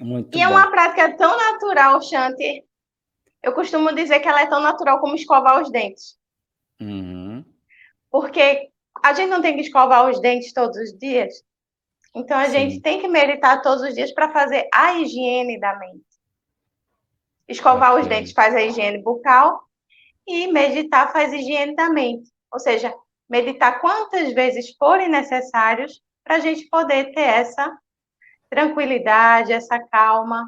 Muito e é bom. uma prática tão natural, Shanti. Eu costumo dizer que ela é tão natural como escovar os dentes. Uhum. Porque a gente não tem que escovar os dentes todos os dias. Então a Sim. gente tem que meditar todos os dias para fazer a higiene da mente. Escovar os Ok. dentes faz a higiene bucal e meditar faz a higiene da mente. Ou seja, meditar quantas vezes forem necessários para a gente poder ter essa tranquilidade, essa calma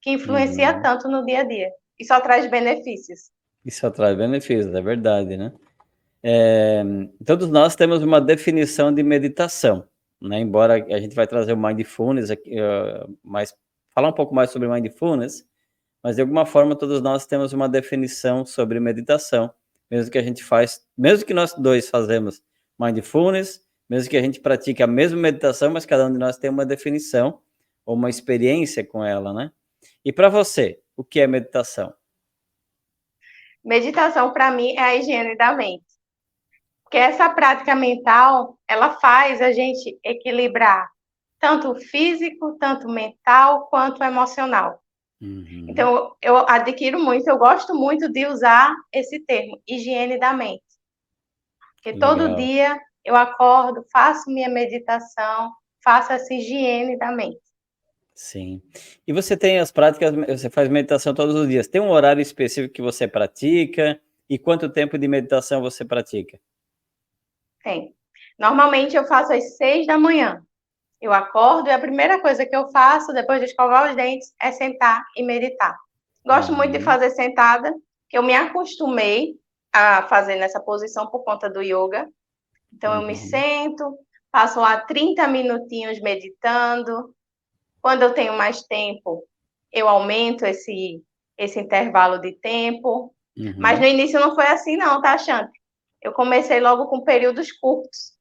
que influencia Uhum. tanto no dia a dia e só traz benefícios. Isso traz benefícios, é verdade, né? É, todos nós temos uma definição de meditação, né? Embora a gente vai trazer o mindfulness aqui, uh, mais, falar um pouco mais sobre mindfulness, mas de alguma forma todos nós temos uma definição sobre meditação, mesmo que a gente faz, mesmo que nós dois fazemos mindfulness, mesmo que a gente pratique a mesma meditação, mas cada um de nós tem uma definição ou uma experiência com ela, né? E para você, o que é meditação? Meditação, para mim, é a higiene da mente. Porque essa prática mental, ela faz a gente equilibrar tanto o físico, tanto mental, quanto o emocional. Uhum. Então, eu adquiro muito, eu gosto muito de usar esse termo, higiene da mente. Porque todo Legal. dia eu acordo, faço minha meditação, faço essa higiene da mente. Sim. E você tem as práticas, você faz meditação todos os dias. Tem um horário específico que você pratica? E quanto tempo de meditação você pratica? Tem. Normalmente eu faço às seis da manhã. Eu acordo e a primeira coisa que eu faço depois de escovar os dentes é sentar e meditar. Gosto Uhum. muito de fazer sentada, que eu me acostumei a fazer nessa posição por conta do yoga. Então eu me Uhum. sento, passo lá 30 minutinhos meditando. Quando eu tenho mais tempo, eu aumento esse esse intervalo de tempo. Uhum. Mas no início não foi assim, não, tá, Chante? Eu comecei logo com períodos curtos.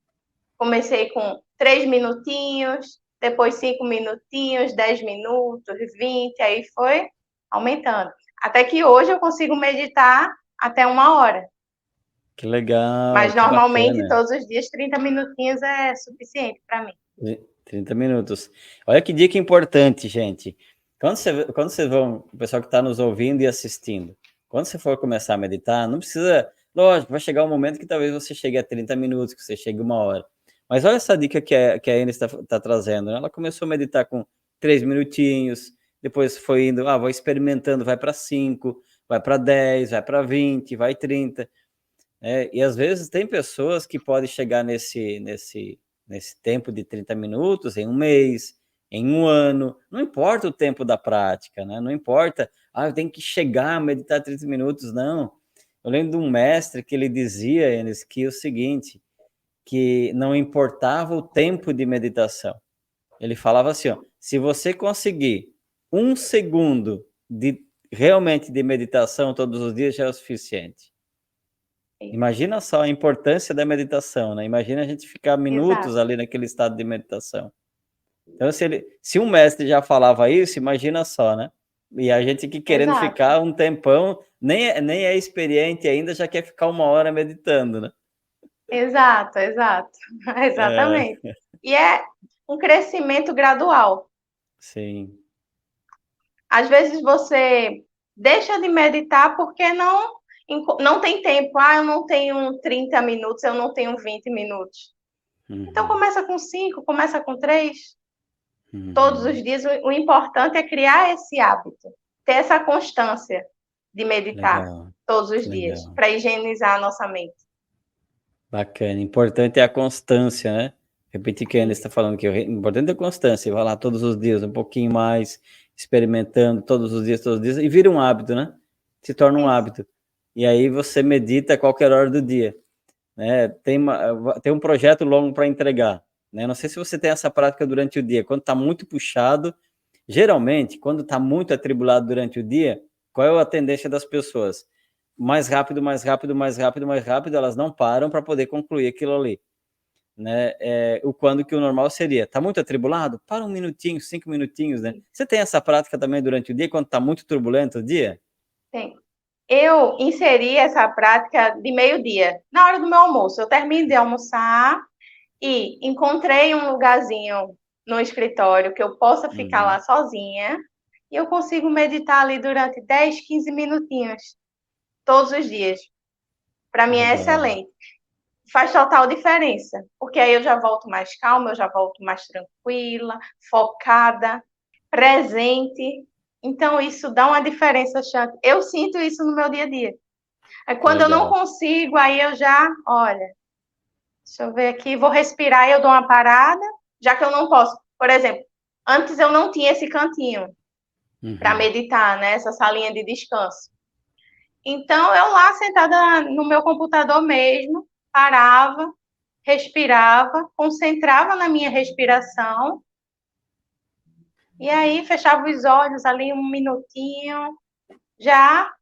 Comecei com três minutinhos, depois cinco minutinhos, dez minutos, vinte, aí foi aumentando. Até que hoje eu consigo meditar até uma hora. Que legal. Mas que normalmente, bacana. todos os dias, 30 minutinhos é suficiente para mim. 30 minutos. Olha que dica importante, gente. Quando, você, quando vocês vão, o pessoal que está nos ouvindo e assistindo, quando você for começar a meditar, não precisa. Lógico, vai chegar um momento que talvez você chegue a 30 minutos, que você chegue uma hora. Mas olha essa dica que a, que a Enes está tá trazendo. né? Ela começou a meditar com três minutinhos, depois foi indo, ah, vou experimentando, vai para 5, vai para 10, vai para 20, vai 30. É, e às vezes tem pessoas que podem chegar nesse, nesse, nesse tempo de 30 minutos em um mês, em um ano, não importa o tempo da prática, né? Não importa, ah, eu tenho que chegar a meditar 30 minutos, não. Eu lembro de um mestre que ele dizia, Enes, que é o seguinte, que não importava o tempo de meditação. Ele falava assim, ó, se você conseguir um segundo de realmente de meditação todos os dias já é o suficiente. Imagina só a importância da meditação, né? Imagina a gente ficar minutos Exato. ali naquele estado de meditação. Então, se, ele, se um mestre já falava isso, imagina só, né? E a gente que querendo Exato. ficar um tempão, nem, é- nem é experiente ainda, já quer ficar uma hora meditando, né? Exato, exato. Exatamente. E é um crescimento gradual. Sim. Às vezes você deixa de meditar porque não, não tem tempo. Ah, eu não tenho 30 minutos, eu não tenho 20 minutos. Então Uhum, começa com 5, começa com 3. uhum. Todos os dias, o, o importante é criar esse hábito, ter essa constância de meditar Legal, todos os que dias, legal. para higienizar a nossa mente. Bacana. Importante é a constância, né? Repetir que a Ana está falando que o importante é a constância. Vai lá todos os dias, um pouquinho mais, experimentando todos os dias, todos os dias, e vira um hábito, né? Se torna um hábito. E aí você medita a qualquer hora do dia. Né? Tem, uma, tem um projeto longo para entregar. Né? Não sei se você tem essa prática durante o dia. Quando está muito puxado, geralmente, quando está muito atribulado durante o dia, qual é a tendência das pessoas? Mais rápido, mais rápido, mais rápido, mais rápido, elas não param para poder concluir aquilo ali. Né? É, o quando que o normal seria. Está muito atribulado? Para um minutinho, cinco minutinhos, né? Você tem essa prática também durante o dia, quando está muito turbulento o dia? Tem. Eu inseri essa prática de meio-dia, na hora do meu almoço. Eu termino de almoçar e encontrei um lugarzinho no escritório, que eu possa ficar Uhum. lá sozinha, e eu consigo meditar ali durante 10, 15 minutinhos, todos os dias. Para mim é excelente. Faz total diferença, porque aí eu já volto mais calma, eu já volto mais tranquila, focada, presente. Então, isso dá uma diferença, Chante. Eu sinto isso no meu dia a dia. Aí, quando eu não Legal. consigo, aí eu já, olha, deixa eu ver aqui, vou respirar e eu dou uma parada, já que eu não posso. Por exemplo, antes eu não tinha esse cantinho Uhum. para meditar, né? Essa salinha de descanso. Então, eu lá sentada no meu computador mesmo, parava, respirava, concentrava na minha respiração. E aí fechava os olhos ali um minutinho, já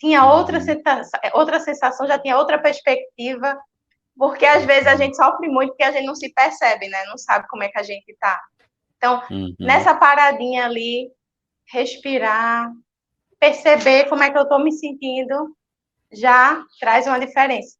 tinha outra Uhum. sensação, outra sensação, já tinha outra perspectiva, porque às vezes a gente sofre muito porque a gente não se percebe, né? Não sabe como é que a gente tá. Então, Uhum. nessa paradinha ali, respirar, perceber como é que eu tô me sentindo, já traz uma diferença.